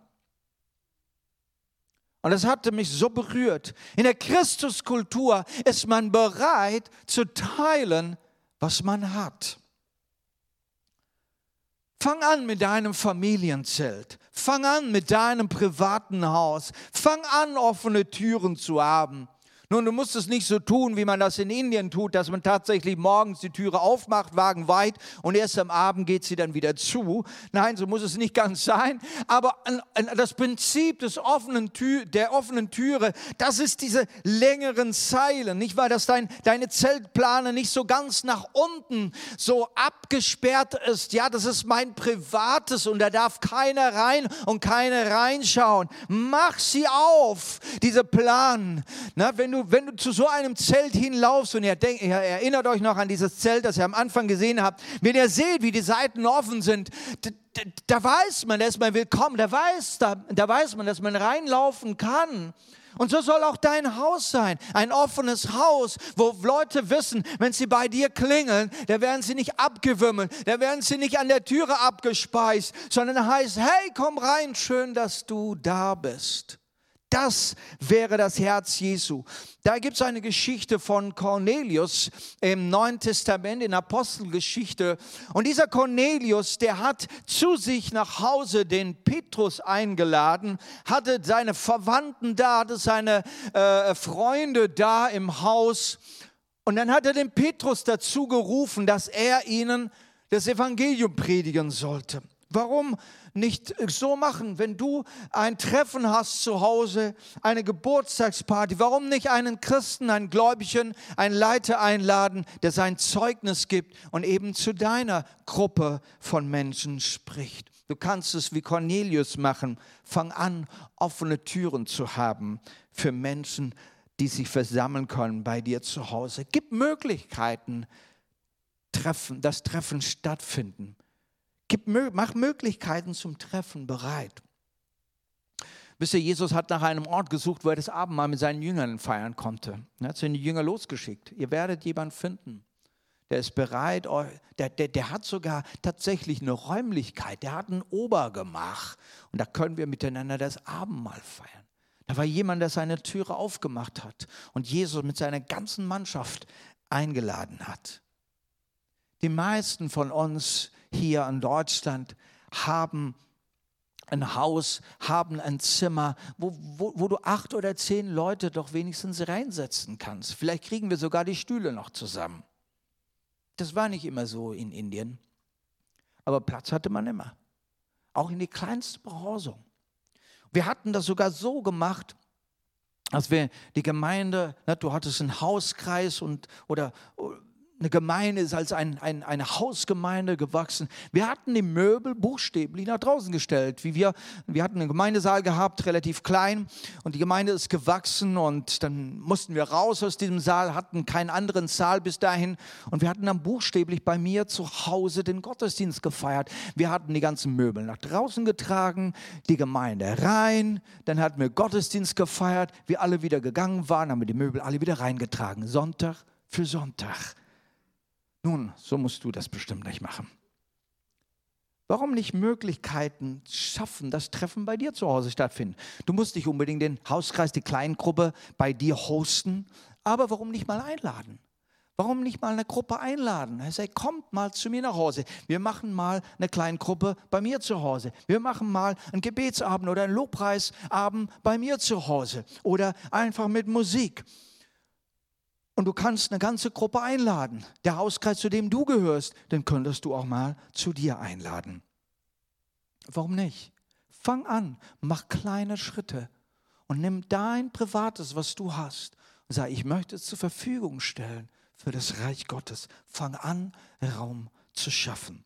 Und das hatte mich so berührt. In der Christuskultur ist man bereit zu teilen, was man hat. Fang an mit deinem Familienzelt. Fang an mit deinem privaten Haus. Fang an, offene Türen zu haben. Nun, du musst es nicht so tun, wie man das in Indien tut, dass man tatsächlich morgens die Türe aufmacht, Wagen weit, und erst am Abend geht sie dann wieder zu. Nein, so muss es nicht ganz sein. Aber das Prinzip des offenen Tür, der offenen Türe, das ist diese längeren Zeilen, nicht wahr? Dass dein, deine Zeltplane nicht so ganz nach unten so abgesperrt ist. Ja, das ist mein privates und da darf keiner rein und keiner reinschauen. Mach sie auf, diese Plan. Na, wenn du, wenn du zu so einem Zelt hinlaufst und ihr, denkt, ihr erinnert euch noch an dieses Zelt, das ihr am Anfang gesehen habt, wenn ihr seht, wie die Seiten offen sind, da, da, da weiß man, da ist man willkommen, da weiß, da, da weiß man, dass man reinlaufen kann. Und so soll auch dein Haus sein. Ein offenes Haus, wo Leute wissen, wenn sie bei dir klingeln, da werden sie nicht abgewimmelt, da werden sie nicht an der Türe abgespeist, sondern heißt, hey, komm rein, schön, dass du da bist. Das wäre das Herz Jesu. Da gibt es eine Geschichte von Cornelius im Neuen Testament, in Apostelgeschichte. Und dieser Cornelius, der hat zu sich nach Hause den Petrus eingeladen, hatte seine Verwandten da, hatte seine äh, Freunde da im Haus. Und dann hat er den Petrus dazu gerufen, dass er ihnen das Evangelium predigen sollte. Warum nicht so machen, wenn du ein Treffen hast zu Hause, eine Geburtstagsparty? Warum nicht einen Christen, einen Gläubigen, einen Leiter einladen, der sein Zeugnis gibt und eben zu deiner Gruppe von Menschen spricht? Du kannst es wie Cornelius machen. Fang an, offene Türen zu haben für Menschen, die sich versammeln können bei dir zu Hause. Gib Möglichkeiten, Treffen, das Treffen stattfinden. Gib, mach Möglichkeiten zum Treffen bereit. Wisst ihr, Jesus hat nach einem Ort gesucht, wo er das Abendmahl mit seinen Jüngern feiern konnte. Er hat seine Jünger losgeschickt. Ihr werdet jemanden finden, der ist bereit, der, der, der hat sogar tatsächlich eine Räumlichkeit, der hat ein Obergemach. Und da können wir miteinander das Abendmahl feiern. Da war jemand, der seine Türe aufgemacht hat und Jesus mit seiner ganzen Mannschaft eingeladen hat. Die meisten von uns hier in Deutschland haben ein Haus, haben ein Zimmer, wo, wo, wo, du acht oder zehn Leute doch wenigstens reinsetzen kannst. Vielleicht kriegen wir sogar die Stühle noch zusammen. Das war nicht immer so in Indien. Aber Platz hatte man immer. Auch in die kleinste Behausung. Wir hatten das sogar so gemacht, dass wir die Gemeinde, na, du hattest einen Hauskreis und, oder eine Gemeinde ist als ein, ein, eine Hausgemeinde gewachsen. Wir hatten die Möbel buchstäblich nach draußen gestellt. Wie wir, wir hatten einen Gemeindesaal gehabt, relativ klein, und die Gemeinde ist gewachsen und dann mussten wir raus aus diesem Saal, hatten keinen anderen Saal bis dahin und wir hatten dann buchstäblich bei mir zu Hause den Gottesdienst gefeiert. Wir hatten die ganzen Möbel nach draußen getragen, die Gemeinde rein, dann hatten wir Gottesdienst gefeiert, wir alle wieder gegangen waren, haben wir die Möbel alle wieder reingetragen, Sonntag für Sonntag. Nun, so musst du das bestimmt nicht machen. Warum nicht Möglichkeiten schaffen, dass Treffen bei dir zu Hause stattfinden? Du musst nicht unbedingt den Hauskreis, die Kleingruppe bei dir hosten, aber warum nicht mal einladen? Warum nicht mal eine Gruppe einladen? Er sagt, kommt mal zu mir nach Hause. Wir machen mal eine kleine Gruppe bei mir zu Hause. Wir machen mal einen Gebetsabend oder einen Lobpreisabend bei mir zu Hause. Oder einfach mit Musik. Und du kannst eine ganze Gruppe einladen. Der Hauskreis, zu dem du gehörst, den könntest du auch mal zu dir einladen. Warum nicht? Fang an, mach kleine Schritte und nimm dein Privates, was du hast, und sag, ich möchte es zur Verfügung stellen für das Reich Gottes. Fang an, Raum zu schaffen.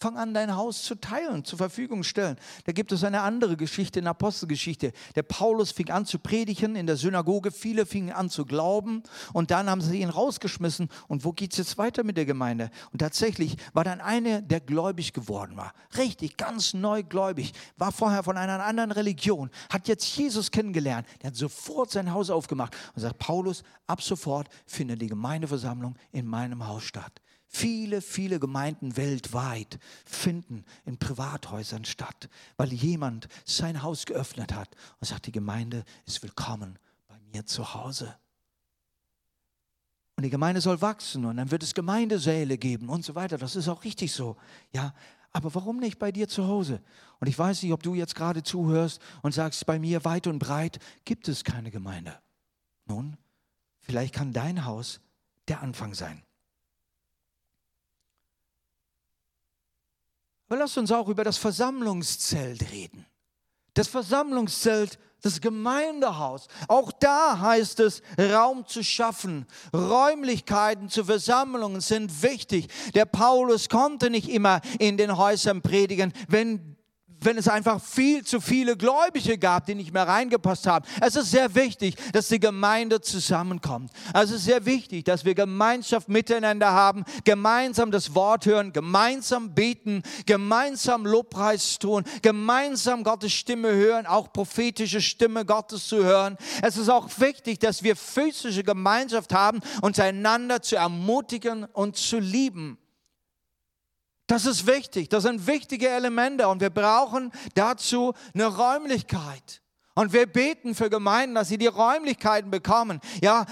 Fang an, dein Haus zu teilen, zur Verfügung stellen. Da gibt es eine andere Geschichte in der Apostelgeschichte. Der Paulus fing an zu predigen in der Synagoge. Viele fingen an zu glauben und dann haben sie ihn rausgeschmissen. Und wo geht es jetzt weiter mit der Gemeinde? Und tatsächlich war dann einer, der gläubig geworden war. Richtig, ganz neu gläubig. War vorher von einer anderen Religion. Hat jetzt Jesus kennengelernt. Der hat sofort sein Haus aufgemacht und sagt: Paulus, ab sofort findet die Gemeindeversammlung in meinem Haus statt. Viele, viele Gemeinden weltweit finden in Privathäusern statt, weil jemand sein Haus geöffnet hat und sagt, die Gemeinde ist willkommen bei mir zu Hause. Und die Gemeinde soll wachsen und dann wird es Gemeindesäle geben und so weiter. Das ist auch richtig so. Ja, aber warum nicht bei dir zu Hause? Und ich weiß nicht, ob du jetzt gerade zuhörst und sagst, bei mir weit und breit gibt es keine Gemeinde. Nun, vielleicht kann dein Haus der Anfang sein. Aber lasst uns auch über das Versammlungszelt reden. Das Versammlungszelt, das Gemeindehaus. Auch da heißt es, Raum zu schaffen. Räumlichkeiten zu Versammlungen sind wichtig. Der Paulus konnte nicht immer in den Häusern predigen, wenn wenn es einfach viel zu viele Gläubige gab, die nicht mehr reingepasst haben. Es ist sehr wichtig, dass die Gemeinde zusammenkommt. Es ist sehr wichtig, dass wir Gemeinschaft miteinander haben, gemeinsam das Wort hören, gemeinsam beten, gemeinsam Lobpreis tun, gemeinsam Gottes Stimme hören, auch prophetische Stimme Gottes zu hören. Es ist auch wichtig, dass wir physische Gemeinschaft haben, uns einander zu ermutigen und zu lieben. Das ist wichtig, das sind wichtige Elemente und wir brauchen dazu eine Räumlichkeit. Und wir beten für Gemeinden, dass sie die Räumlichkeiten bekommen. Ja,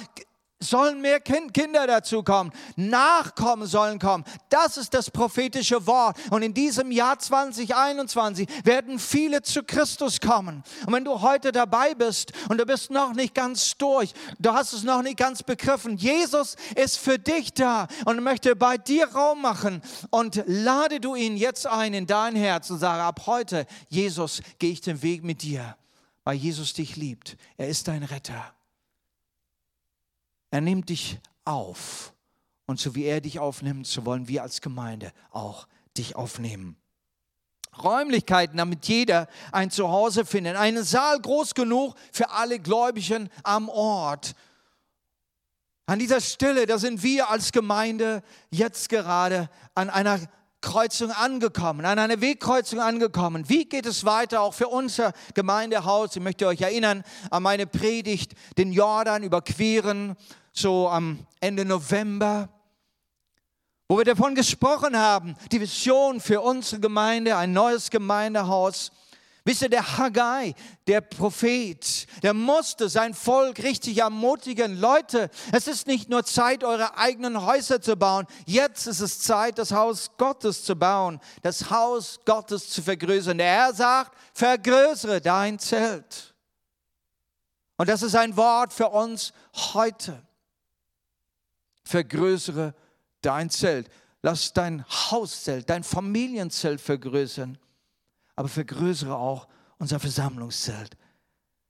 sollen mehr kind, Kinder dazu kommen, Nachkommen sollen kommen. Das ist das prophetische Wort. Und in diesem Jahr 2021 werden viele zu Christus kommen. Und wenn du heute dabei bist und du bist noch nicht ganz durch, du hast es noch nicht ganz begriffen, Jesus ist für dich da und möchte bei dir Raum machen. Und lade du ihn jetzt ein in dein Herz und sage, ab heute, Jesus, gehe ich den Weg mit dir, weil Jesus dich liebt. Er ist dein Retter. Er nimmt dich auf. Und so wie er dich aufnimmt, so wollen wir als Gemeinde auch dich aufnehmen. Räumlichkeiten, damit jeder ein Zuhause findet. Einen Saal groß genug für alle Gläubigen am Ort. An dieser Stelle, da sind wir als Gemeinde jetzt gerade an einer Kreuzung angekommen, an einer Wegkreuzung angekommen. Wie geht es weiter auch für unser Gemeindehaus? Ich möchte euch erinnern an meine Predigt, den Jordan überqueren so am Ende November, wo wir davon gesprochen haben, die Vision für unsere Gemeinde, ein neues Gemeindehaus. Wisst ihr, der Haggai, der Prophet, der musste sein Volk richtig ermutigen. Leute, es ist nicht nur Zeit, eure eigenen Häuser zu bauen. Jetzt ist es Zeit, das Haus Gottes zu bauen, das Haus Gottes zu vergrößern. Der Herr sagt, vergrößere dein Zelt. Und das ist ein Wort für uns heute vergrößere dein Zelt. Lass dein Hauszelt, dein Familienzelt vergrößern, aber vergrößere auch unser Versammlungszelt,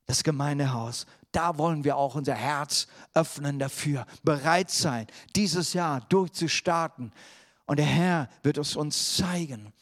das Gemeindehaus. Da wollen wir auch unser Herz öffnen dafür, bereit sein, dieses Jahr durchzustarten. Und der Herr wird es uns zeigen,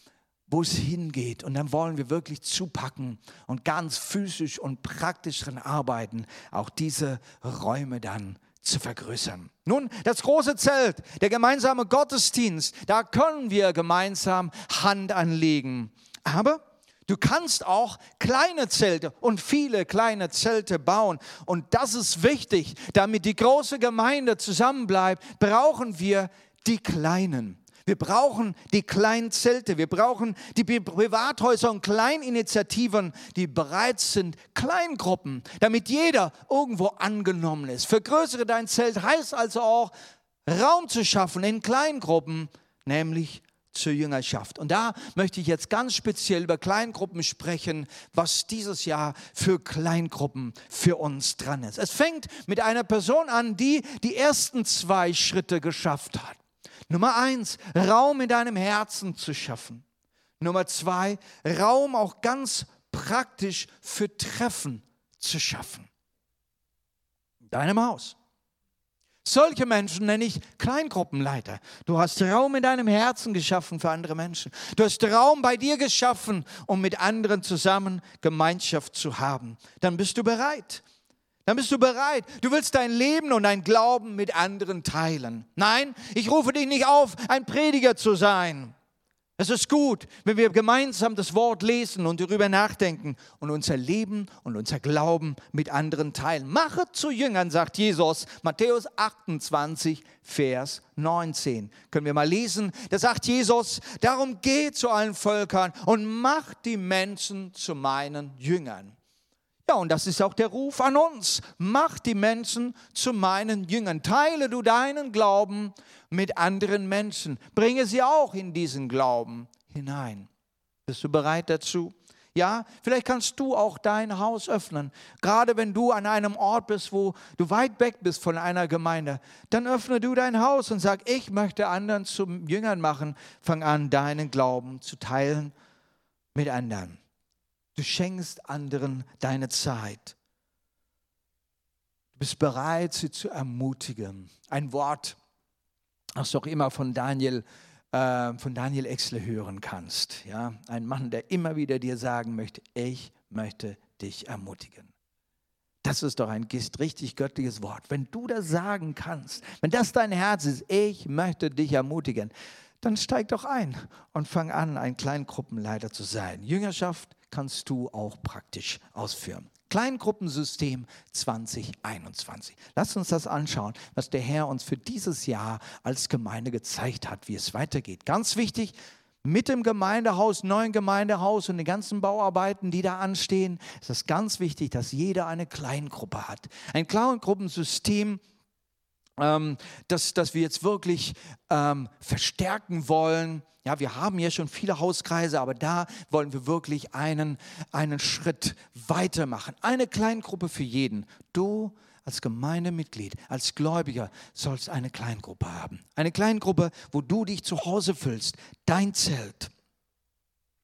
wo es hingeht. Und dann wollen wir wirklich zupacken und ganz physisch und praktisch daran arbeiten, auch diese Räume dann zu vergrößern. Nun, das große Zelt, der gemeinsame Gottesdienst, da können wir gemeinsam Hand anlegen. Aber du kannst auch kleine Zelte und viele kleine Zelte bauen. Und das ist wichtig, damit die große Gemeinde zusammenbleibt, brauchen wir die kleinen. Wir brauchen die kleinen Zelte, wir brauchen die Privathäuser und Kleininitiativen, die bereit sind, Kleingruppen, damit jeder irgendwo angenommen ist. Vergrößere dein Zelt heißt also auch, Raum zu schaffen in Kleingruppen, nämlich zur Jüngerschaft. Und da möchte ich jetzt ganz speziell über Kleingruppen sprechen, was dieses Jahr für Kleingruppen für uns dran ist. Es fängt mit einer Person an, die die ersten zwei Schritte geschafft hat. Nummer eins, Raum in deinem Herzen zu schaffen. Nummer zwei, Raum auch ganz praktisch für Treffen zu schaffen. In deinem Haus. Solche Menschen nenne ich Kleingruppenleiter. Du hast Raum in deinem Herzen geschaffen für andere Menschen. Du hast Raum bei dir geschaffen, um mit anderen zusammen Gemeinschaft zu haben. Dann bist du bereit. Dann bist du bereit. Du willst dein Leben und dein Glauben mit anderen teilen. Nein, ich rufe dich nicht auf, ein Prediger zu sein. Es ist gut, wenn wir gemeinsam das Wort lesen und darüber nachdenken und unser Leben und unser Glauben mit anderen teilen. Mache zu Jüngern, sagt Jesus, Matthäus 28, Vers 19. Können wir mal lesen? Da sagt Jesus, darum geht zu allen Völkern und macht die Menschen zu meinen Jüngern. Ja, und das ist auch der Ruf an uns. Mach die Menschen zu meinen Jüngern. Teile du deinen Glauben mit anderen Menschen. Bringe sie auch in diesen Glauben hinein. Bist du bereit dazu? Ja, vielleicht kannst du auch dein Haus öffnen. Gerade wenn du an einem Ort bist, wo du weit weg bist von einer Gemeinde, dann öffne du dein Haus und sag, ich möchte anderen zum Jüngern machen. Fang an, deinen Glauben zu teilen mit anderen. Du schenkst anderen deine Zeit. Du bist bereit, sie zu ermutigen. Ein Wort, das du auch immer von Daniel, äh, von Daniel Exle hören kannst. Ja? Ein Mann, der immer wieder dir sagen möchte, ich möchte dich ermutigen. Das ist doch ein richtig göttliches Wort. Wenn du das sagen kannst, wenn das dein Herz ist, ich möchte dich ermutigen, dann steig doch ein und fang an, ein Kleingruppenleiter zu sein. Jüngerschaft kannst du auch praktisch ausführen. Kleingruppensystem 2021. Lass uns das anschauen, was der Herr uns für dieses Jahr als Gemeinde gezeigt hat, wie es weitergeht. Ganz wichtig, mit dem Gemeindehaus, neuen Gemeindehaus und den ganzen Bauarbeiten, die da anstehen, ist es ganz wichtig, dass jeder eine Kleingruppe hat. Ein Kleingruppensystem, ähm, das, das wir jetzt wirklich ähm, verstärken wollen. Ja, wir haben ja schon viele Hauskreise, aber da wollen wir wirklich einen, einen Schritt weitermachen. Eine Kleingruppe für jeden. Du als Gemeindemitglied, als Gläubiger sollst eine Kleingruppe haben. Eine Kleingruppe, wo du dich zu Hause fühlst. Dein Zelt.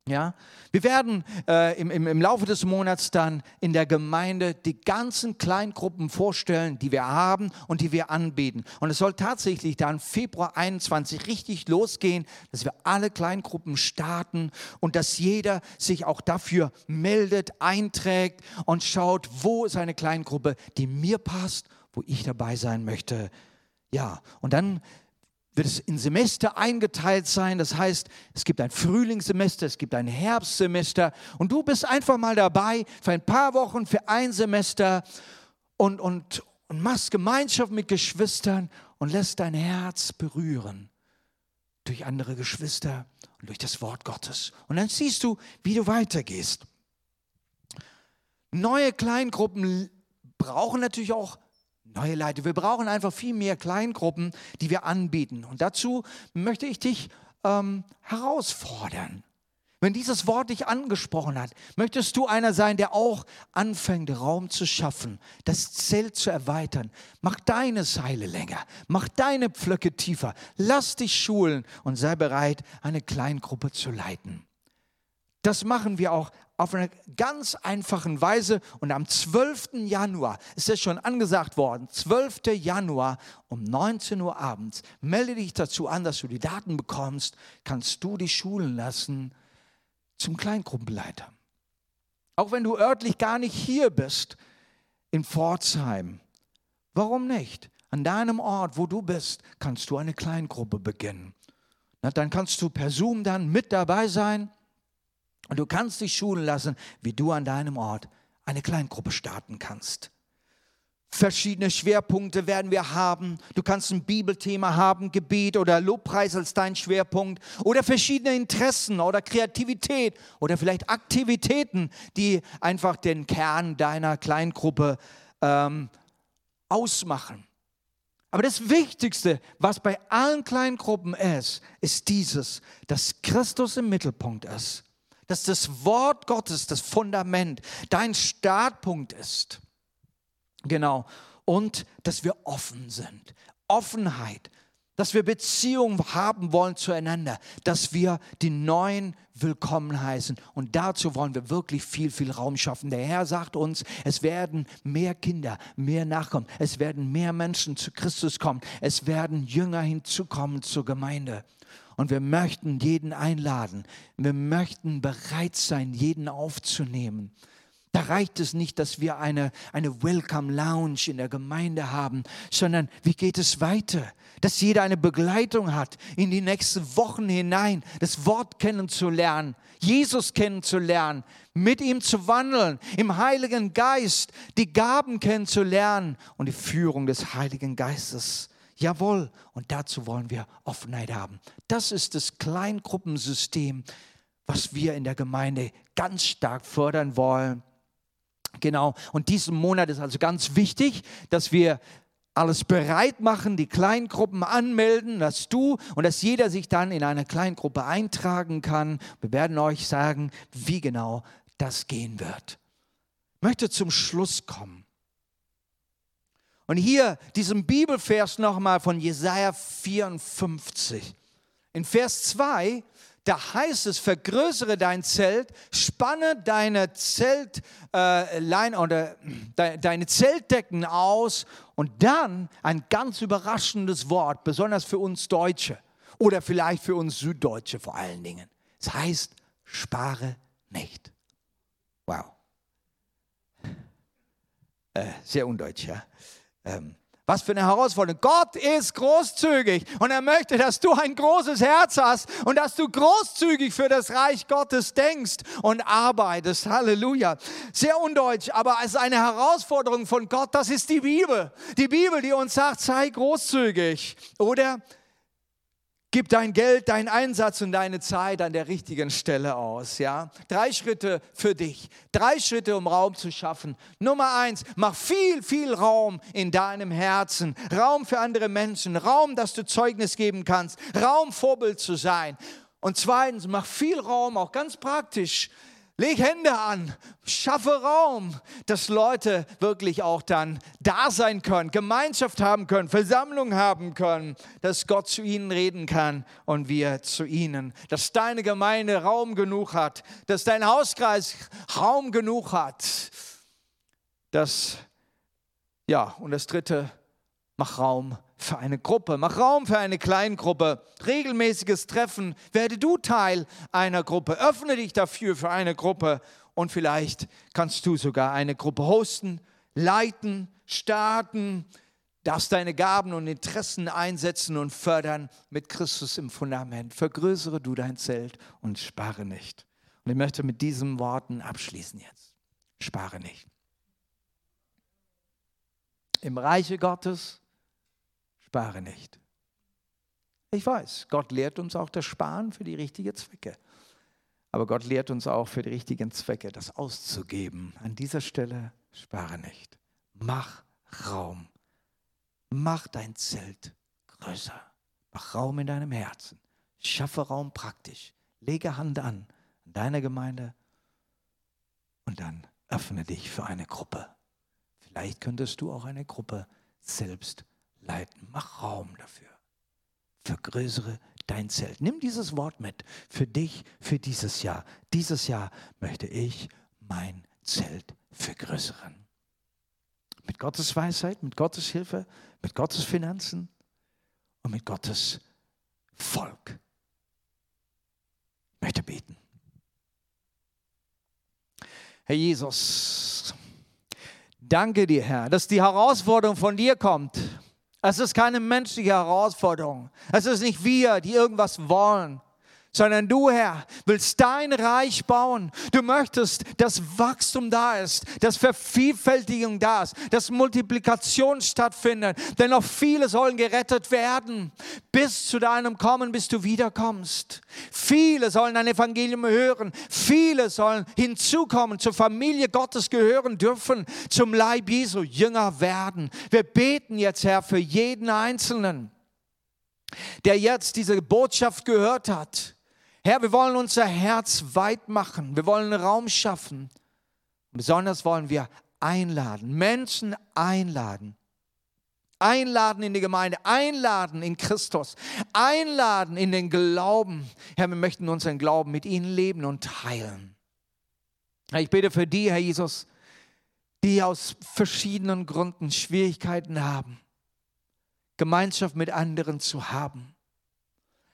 Ja, wir werden äh, im, im, im Laufe des Monats dann in der Gemeinde die ganzen Kleingruppen vorstellen, die wir haben und die wir anbieten. Und es soll tatsächlich dann Februar 21 richtig losgehen, dass wir alle Kleingruppen starten und dass jeder sich auch dafür meldet, einträgt und schaut, wo ist eine Kleingruppe, die mir passt, wo ich dabei sein möchte. Ja, und dann wird es in Semester eingeteilt sein. Das heißt, es gibt ein Frühlingssemester, es gibt ein Herbstsemester und du bist einfach mal dabei für ein paar Wochen, für ein Semester und, und, und machst Gemeinschaft mit Geschwistern und lässt dein Herz berühren durch andere Geschwister und durch das Wort Gottes. Und dann siehst du, wie du weitergehst. Neue Kleingruppen brauchen natürlich auch neue Leiter. Wir brauchen einfach viel mehr Kleingruppen, die wir anbieten. Und dazu möchte ich dich ähm, herausfordern. Wenn dieses Wort dich angesprochen hat, möchtest du einer sein, der auch anfängt, Raum zu schaffen, das Zelt zu erweitern. Mach deine Seile länger, mach deine Pflöcke tiefer, lass dich schulen und sei bereit, eine Kleingruppe zu leiten. Das machen wir auch auf eine ganz einfache Weise. Und am 12. Januar ist es schon angesagt worden, 12. Januar um 19 Uhr abends, melde dich dazu an, dass du die Daten bekommst, kannst du dich schulen lassen zum Kleingruppenleiter. Auch wenn du örtlich gar nicht hier bist, in Pforzheim. Warum nicht? An deinem Ort, wo du bist, kannst du eine Kleingruppe beginnen. Na, dann kannst du per Zoom dann mit dabei sein und du kannst dich schulen lassen, wie du an deinem Ort eine Kleingruppe starten kannst. Verschiedene Schwerpunkte werden wir haben. Du kannst ein Bibelthema haben, Gebet oder Lobpreis als dein Schwerpunkt oder verschiedene Interessen oder Kreativität oder vielleicht Aktivitäten, die einfach den Kern deiner Kleingruppe ähm, ausmachen. Aber das Wichtigste, was bei allen kleinen Gruppen ist, ist dieses, dass Christus im Mittelpunkt ist. Dass das Wort Gottes das Fundament, dein Startpunkt ist. Genau. Und dass wir offen sind. Offenheit dass wir Beziehungen haben wollen zueinander, dass wir die Neuen willkommen heißen. Und dazu wollen wir wirklich viel, viel Raum schaffen. Der Herr sagt uns, es werden mehr Kinder, mehr Nachkommen, es werden mehr Menschen zu Christus kommen, es werden Jünger hinzukommen zur Gemeinde. Und wir möchten jeden einladen. Wir möchten bereit sein, jeden aufzunehmen. Da reicht es nicht, dass wir eine, eine Welcome Lounge in der Gemeinde haben, sondern wie geht es weiter? Dass jeder eine Begleitung hat in die nächsten Wochen hinein, das Wort kennenzulernen, Jesus kennenzulernen, mit ihm zu wandeln, im Heiligen Geist die Gaben kennenzulernen und die Führung des Heiligen Geistes. Jawohl, und dazu wollen wir Offenheit haben. Das ist das Kleingruppensystem, was wir in der Gemeinde ganz stark fördern wollen. Genau, und diesen Monat ist also ganz wichtig, dass wir alles bereit machen, die Kleingruppen anmelden, dass du und dass jeder sich dann in eine Kleingruppe eintragen kann. Wir werden euch sagen, wie genau das gehen wird. Ich möchte zum Schluss kommen. Und hier diesen Bibelvers nochmal von Jesaja 54. In Vers 2 da heißt es, vergrößere dein Zelt, spanne deine Zeltlein äh, oder de, deine Zeltdecken aus und dann ein ganz überraschendes Wort, besonders für uns Deutsche oder vielleicht für uns Süddeutsche vor allen Dingen. Es heißt, spare nicht. Wow. Äh, sehr undeutsch, ja. Ähm, was für eine Herausforderung. Gott ist großzügig und er möchte, dass du ein großes Herz hast und dass du großzügig für das Reich Gottes denkst und arbeitest. Halleluja. Sehr undeutsch, aber es ist eine Herausforderung von Gott. Das ist die Bibel. Die Bibel, die uns sagt, sei großzügig. Oder Gib dein Geld, deinen Einsatz und deine Zeit an der richtigen Stelle aus. Ja? Drei Schritte für dich. Drei Schritte, um Raum zu schaffen. Nummer eins, mach viel, viel Raum in deinem Herzen. Raum für andere Menschen. Raum, dass du Zeugnis geben kannst. Raum, Vorbild zu sein. Und zweitens, mach viel Raum, auch ganz praktisch, Leg Hände an, schaffe Raum, dass Leute wirklich auch dann da sein können, Gemeinschaft haben können, Versammlung haben können, dass Gott zu ihnen reden kann und wir zu ihnen, dass deine Gemeinde Raum genug hat, dass dein Hauskreis Raum genug hat. Das, ja, und das dritte, mach Raum für eine Gruppe, mach Raum für eine Kleingruppe, regelmäßiges Treffen, werde du Teil einer Gruppe, öffne dich dafür für eine Gruppe und vielleicht kannst du sogar eine Gruppe hosten, leiten, starten, darfst deine Gaben und Interessen einsetzen und fördern mit Christus im Fundament. Vergrößere du dein Zelt und spare nicht. Und ich möchte mit diesen Worten abschließen jetzt. Spare nicht. Im Reiche Gottes spare nicht. Ich weiß, Gott lehrt uns auch das Sparen für die richtigen Zwecke. Aber Gott lehrt uns auch für die richtigen Zwecke, das auszugeben. An dieser Stelle spare nicht. Mach Raum. Mach dein Zelt größer. Mach Raum in deinem Herzen. Schaffe Raum praktisch. Lege Hand an an deiner Gemeinde und dann öffne dich für eine Gruppe. Vielleicht könntest du auch eine Gruppe selbst leiten. Mach Raum dafür. Vergrößere dein Zelt. Nimm dieses Wort mit für dich, für dieses Jahr. Dieses Jahr möchte ich mein Zelt vergrößern. Mit Gottes Weisheit, mit Gottes Hilfe, mit Gottes Finanzen und mit Gottes Volk. Ich möchte beten. Herr Jesus, danke dir, Herr, dass die Herausforderung von dir kommt es ist keine menschliche Herausforderung. Es ist nicht wir, die irgendwas wollen, sondern du, Herr, willst dein Reich bauen. Du möchtest, dass Wachstum da ist, dass Vervielfältigung da ist, dass Multiplikation stattfindet. Denn noch viele sollen gerettet werden, bis zu deinem Kommen, bis du wiederkommst. Viele sollen dein Evangelium hören. Viele sollen hinzukommen, zur Familie Gottes gehören dürfen, zum Leib Jesu, Jünger werden. Wir beten jetzt, Herr, für jeden Einzelnen der jetzt diese Botschaft gehört hat, Herr, wir wollen unser Herz weit machen. Wir wollen Raum schaffen. Besonders wollen wir einladen, Menschen einladen. Einladen in die Gemeinde, einladen in Christus, einladen in den Glauben. Herr, wir möchten unseren Glauben mit ihnen leben und teilen. Ich bete für die, Herr Jesus, die aus verschiedenen Gründen Schwierigkeiten haben, Gemeinschaft mit anderen zu haben.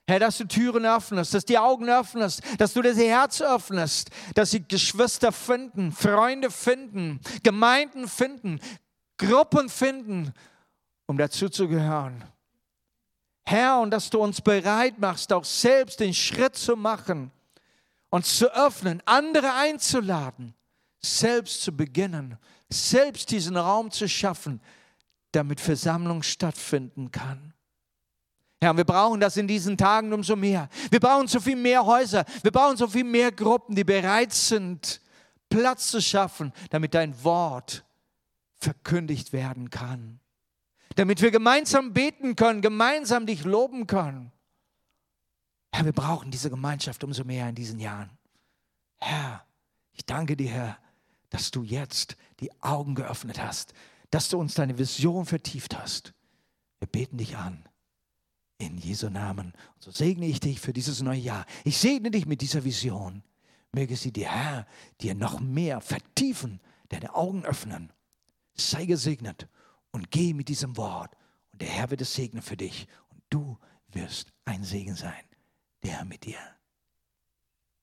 Herr, dass du Türen öffnest, dass die Augen öffnest, dass du das Herz öffnest, dass sie Geschwister finden, Freunde finden, Gemeinden finden, Gruppen finden, um dazu zu gehören. Herr, und dass du uns bereit machst, auch selbst den Schritt zu machen, uns zu öffnen, andere einzuladen, selbst zu beginnen, selbst diesen Raum zu schaffen, damit Versammlung stattfinden kann. Herr, wir brauchen das in diesen Tagen umso mehr. Wir brauchen so viel mehr Häuser. Wir brauchen so viel mehr Gruppen, die bereit sind, Platz zu schaffen, damit dein Wort verkündigt werden kann. Damit wir gemeinsam beten können, gemeinsam dich loben können. Herr, wir brauchen diese Gemeinschaft umso mehr in diesen Jahren. Herr, ich danke dir, Herr, dass du jetzt die Augen geöffnet hast, dass du uns deine Vision vertieft hast. Wir beten dich an in Jesu Namen. Und so segne ich dich für dieses neue Jahr. Ich segne dich mit dieser Vision. Möge sie dir, Herr, dir noch mehr vertiefen, deine Augen öffnen. Sei gesegnet und geh mit diesem Wort. Und der Herr wird es segnen für dich. Und du wirst ein Segen sein. Der mit dir.